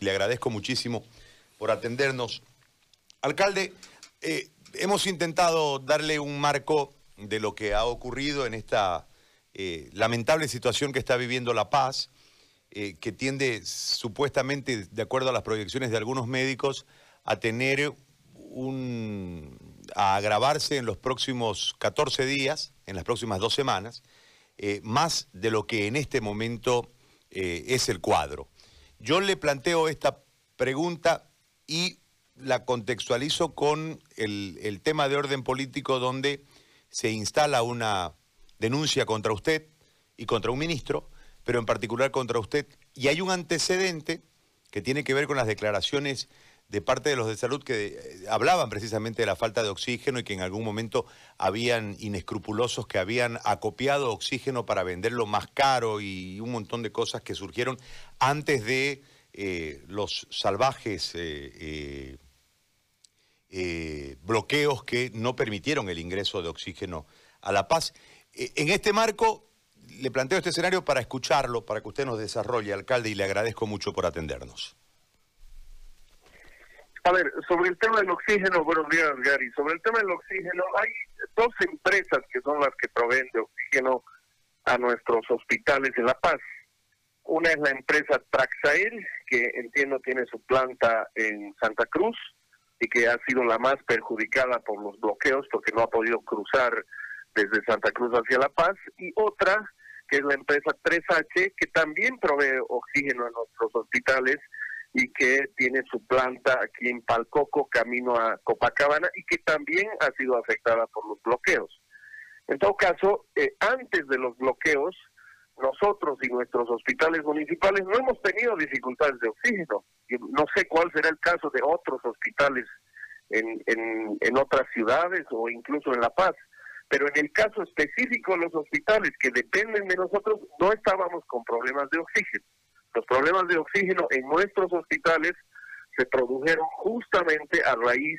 Le agradezco muchísimo por atendernos. Alcalde, eh, hemos intentado darle un marco de lo que ha ocurrido en esta eh, lamentable situación que está viviendo La Paz, eh, que tiende supuestamente, de acuerdo a las proyecciones de algunos médicos, a tener un. a agravarse en los próximos 14 días, en las próximas dos semanas, más de lo que en este momento es el cuadro. Yo le planteo esta pregunta y la contextualizo con el, tema de orden político donde se instala una denuncia contra usted y contra un ministro, pero en particular contra usted. Y hay un antecedente que tiene que ver con las declaraciones de parte de los de salud que eh, hablaban precisamente de la falta de oxígeno y que en algún momento habían inescrupulosos que habían acopiado oxígeno para venderlo más caro y un montón de cosas que surgieron antes de eh, los salvajes eh, bloqueos que no permitieron el ingreso de oxígeno a La Paz. en este marco, le planteo este escenario para escucharlo, para que usted nos desarrolle, alcalde, y le agradezco mucho por atendernos. A ver, sobre el tema del oxígeno, buenos días Gary, sobre el tema del oxígeno, hay dos empresas que son las que proveen de oxígeno a nuestros hospitales en La Paz. Una es la empresa Traxair, que entiendo tiene su planta en Santa Cruz y que ha sido la más perjudicada por los bloqueos porque no ha podido cruzar desde Santa Cruz hacia La Paz. Y otra, que es la empresa 3H, que también provee oxígeno a nuestros hospitales y que tiene su planta aquí en Palcoco, camino a Copacabana, y que también ha sido afectada por los bloqueos. En todo caso, eh, antes de los bloqueos, nosotros y nuestros hospitales municipales no hemos tenido dificultades de oxígeno. No sé cuál será el caso de otros hospitales en, en, en otras ciudades o incluso en La Paz. Pero en el caso específico de los hospitales que dependen de nosotros, no estábamos con problemas de oxígeno. Los problemas de oxígeno en nuestros hospitales se produjeron justamente a raíz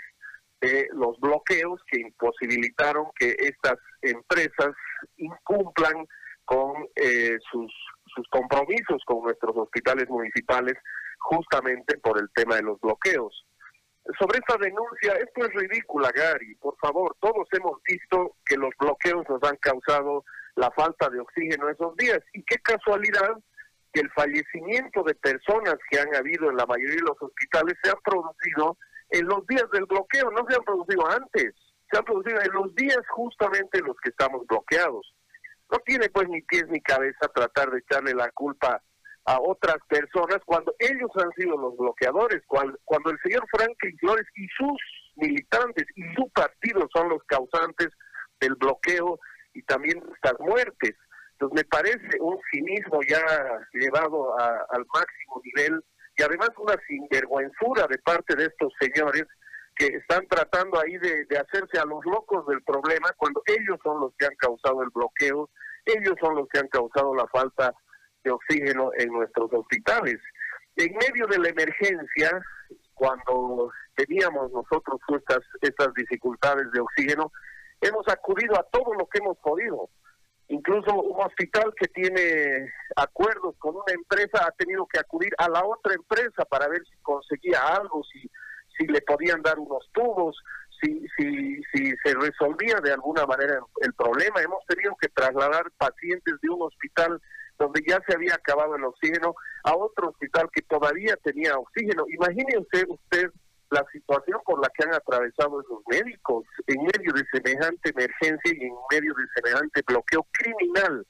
de los bloqueos que imposibilitaron que estas empresas incumplan con eh, sus, sus compromisos con nuestros hospitales municipales justamente por el tema de los bloqueos. Sobre esta denuncia, esto es ridícula, Gary. Por favor, todos hemos visto que los bloqueos nos han causado la falta de oxígeno esos días. Y qué casualidad que el fallecimiento de personas que han habido en la mayoría de los hospitales se ha producido en los días del bloqueo, no se han producido antes, se han producido en los días justamente en los que estamos bloqueados. No tiene pues ni pies ni cabeza tratar de echarle la culpa a otras personas cuando ellos han sido los bloqueadores, cuando, el señor Franklin Flores y sus militantes y su partido son los causantes del bloqueo y también de estas muertes. Entonces me parece un cinismo ya llevado al máximo nivel y además una sinvergüenzura de parte de estos señores que están tratando ahí de, hacerse a los locos del problema cuando ellos son los que han causado el bloqueo, ellos son los que han causado la falta de oxígeno en nuestros hospitales. En medio de la emergencia, cuando teníamos nosotros estas, estas dificultades de oxígeno, hemos acudido a todo lo que hemos podido Incluso un hospital que tiene acuerdos con una empresa ha tenido que acudir a la otra empresa para ver si conseguía algo, si, si le podían dar unos tubos, si, si, si se resolvía de alguna manera el problema. Hemos tenido que trasladar pacientes de un hospital donde ya se había acabado el oxígeno a otro hospital que todavía tenía oxígeno. Imagínense usted la situación por la que han atravesado esos médicos en medio de semejante emergencia y en medio de semejante bloqueo criminal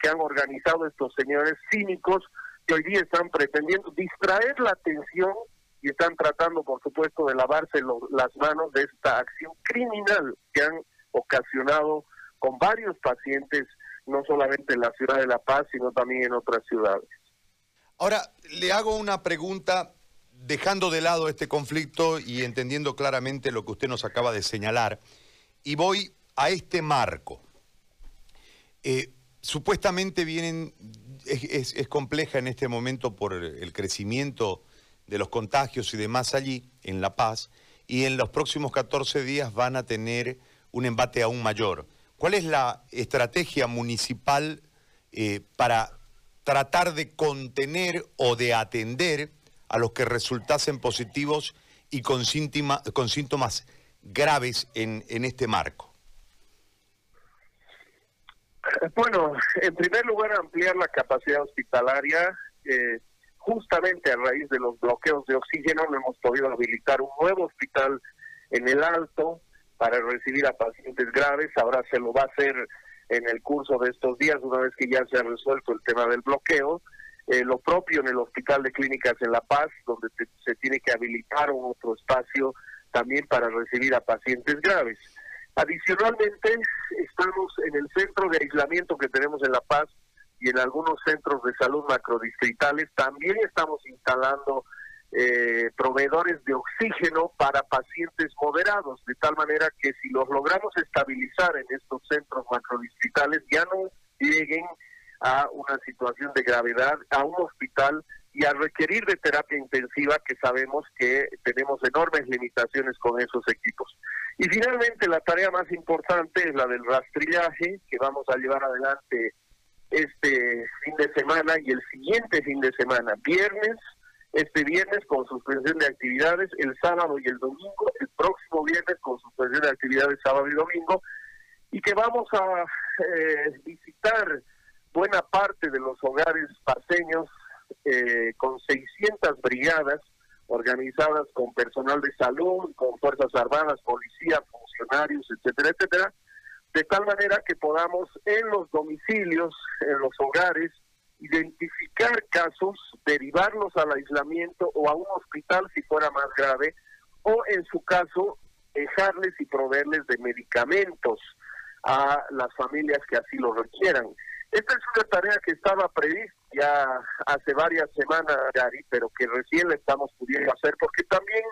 que han organizado estos señores cínicos que hoy día están pretendiendo distraer la atención y están tratando, por supuesto, de lavarse las manos de esta acción criminal que han ocasionado con varios pacientes, no solamente en la ciudad de La Paz, sino también en otras ciudades. Ahora, le hago una pregunta dejando de lado este conflicto y entendiendo claramente lo que usted nos acaba de señalar, y voy a este marco. Eh, supuestamente vienen, es, compleja en este momento por el crecimiento de los contagios y demás allí, en La Paz, y en los próximos 14 días van a tener un embate aún mayor. ¿Cuál es la estrategia municipal eh, para tratar de contener o de atender a los que resultasen positivos y con, con síntomas graves en, en este marco? Bueno, en primer lugar, ampliar la capacidad hospitalaria. Eh, justamente a raíz de los bloqueos de oxígeno, no hemos podido habilitar un nuevo hospital en el Alto para recibir a pacientes graves. Ahora se lo va a hacer en el curso de estos días, una vez que ya se ha resuelto el tema del bloqueo. Eh, lo propio en el Hospital de Clínicas en La Paz, donde se tiene que habilitar un otro espacio también para recibir a pacientes graves. Adicionalmente, estamos en el centro de aislamiento que tenemos en La Paz y en algunos centros de salud macrodistritales. También estamos instalando eh, proveedores de oxígeno para pacientes moderados, de tal manera que si los logramos estabilizar en estos centros macrodistritales, ya no lleguen a una situación de gravedad, a un hospital y a requerir de terapia intensiva, que sabemos que tenemos enormes limitaciones con esos equipos. Y finalmente, la tarea más importante es la del rastrillaje, que vamos a llevar adelante este fin de semana y el siguiente fin de semana, viernes, este viernes con suspensión de actividades, el sábado y el domingo, el próximo viernes con suspensión de actividades sábado y domingo, y que vamos a eh, visitar buena parte de los hogares paseños eh, con 600 brigadas organizadas con personal de salud, con Fuerzas Armadas, policía, funcionarios, etcétera, etcétera, de tal manera que podamos en los domicilios, en los hogares, identificar casos, derivarlos al aislamiento o a un hospital si fuera más grave, o en su caso, dejarles y proveerles de medicamentos a las familias que así lo requieran. Esta es una tarea que estaba prevista ya hace varias semanas, Gary, pero que recién la estamos pudiendo hacer porque también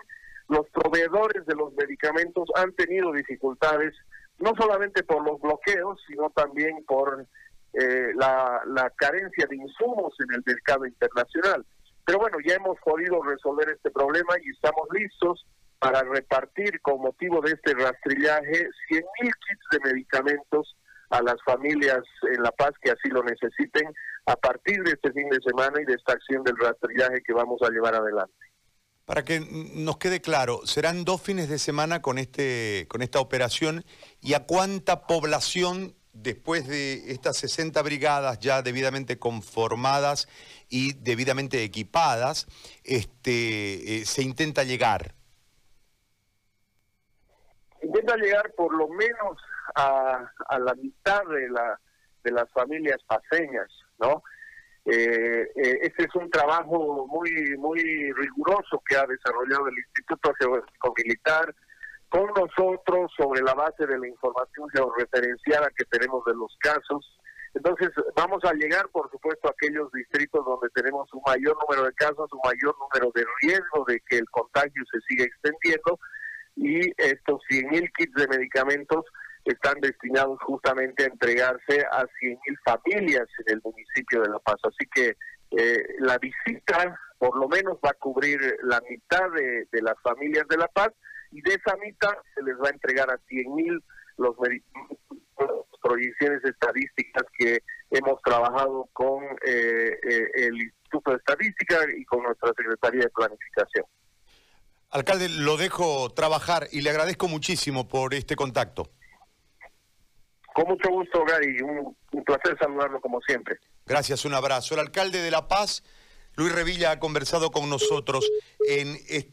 los proveedores de los medicamentos han tenido dificultades, no solamente por los bloqueos, sino también por eh, la, la carencia de insumos en el mercado internacional. Pero bueno, ya hemos podido resolver este problema y estamos listos para repartir con motivo de este rastrillaje 100.000 kits de medicamentos a las familias en La Paz que así lo necesiten a partir de este fin de semana y de esta acción del rastrillaje que vamos a llevar adelante. Para que nos quede claro, serán dos fines de semana con este con esta operación y a cuánta población después de estas 60 brigadas ya debidamente conformadas y debidamente equipadas, este, eh, se intenta llegar. Intenta llegar por lo menos a, a la mitad de, la, de las familias paseñas, ¿no? Eh, eh, este es un trabajo muy muy riguroso que ha desarrollado el Instituto Geográfico Militar con nosotros sobre la base de la información georreferenciada que tenemos de los casos. Entonces, vamos a llegar, por supuesto, a aquellos distritos donde tenemos un mayor número de casos, un mayor número de riesgo de que el contagio se siga extendiendo y estos 100.000 kits de medicamentos están destinados justamente a entregarse a 100.000 familias en el municipio de La Paz. Así que eh, la visita por lo menos va a cubrir la mitad de, las familias de La Paz y de esa mitad se les va a entregar a 100.000 los proyecciones estadísticas que hemos trabajado con eh, eh, el Instituto de Estadística y con nuestra Secretaría de Planificación. Alcalde, lo dejo trabajar y le agradezco muchísimo por este contacto. Con mucho gusto, Gary. Un, un placer saludarlo como siempre. Gracias, un abrazo. El alcalde de La Paz, Luis Revilla, ha conversado con nosotros en este...